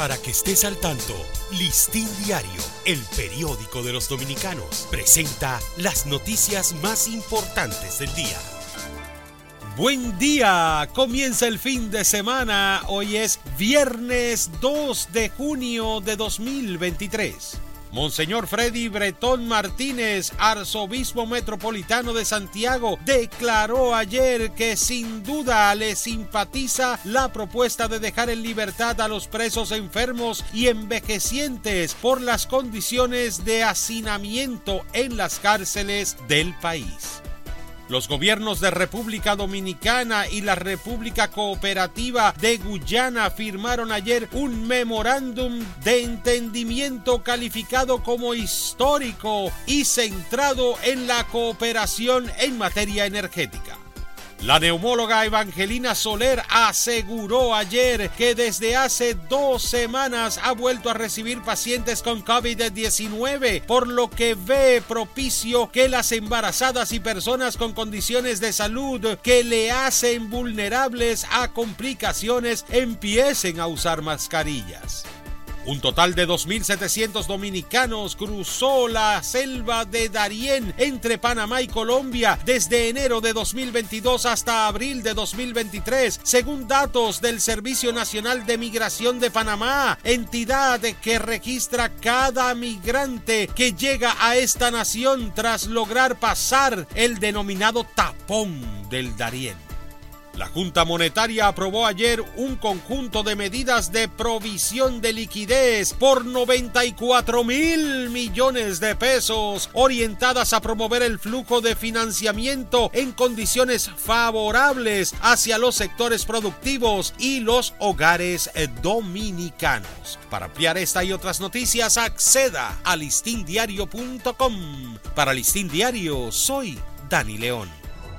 Para que estés al tanto, Listín Diario, el periódico de los dominicanos, presenta las noticias más importantes del día. Buen día, comienza el fin de semana, hoy es viernes 2 de junio de 2023. Monseñor Freddy Bretón Martínez, arzobispo metropolitano de Santiago, declaró ayer que sin duda le simpatiza la propuesta de dejar en libertad a los presos enfermos y envejecientes por las condiciones de hacinamiento en las cárceles del país. Los gobiernos de República Dominicana y la República Cooperativa de Guyana firmaron ayer un memorándum de entendimiento calificado como histórico y centrado en la cooperación en materia energética. La neumóloga Evangelina Soler aseguró ayer que desde hace dos semanas ha vuelto a recibir pacientes con COVID-19, por lo que ve propicio que las embarazadas y personas con condiciones de salud que le hacen vulnerables a complicaciones empiecen a usar mascarillas. Un total de 2.700 dominicanos cruzó la selva de Darién entre Panamá y Colombia desde enero de 2022 hasta abril de 2023, según datos del Servicio Nacional de Migración de Panamá, entidad que registra cada migrante que llega a esta nación tras lograr pasar el denominado tapón del Darién. La Junta Monetaria aprobó ayer un conjunto de medidas de provisión de liquidez por 94 mil millones de pesos orientadas a promover el flujo de financiamiento en condiciones favorables hacia los sectores productivos y los hogares dominicanos. Para ampliar esta y otras noticias, acceda a listindiario.com. Para Listín Diario, soy Dani León.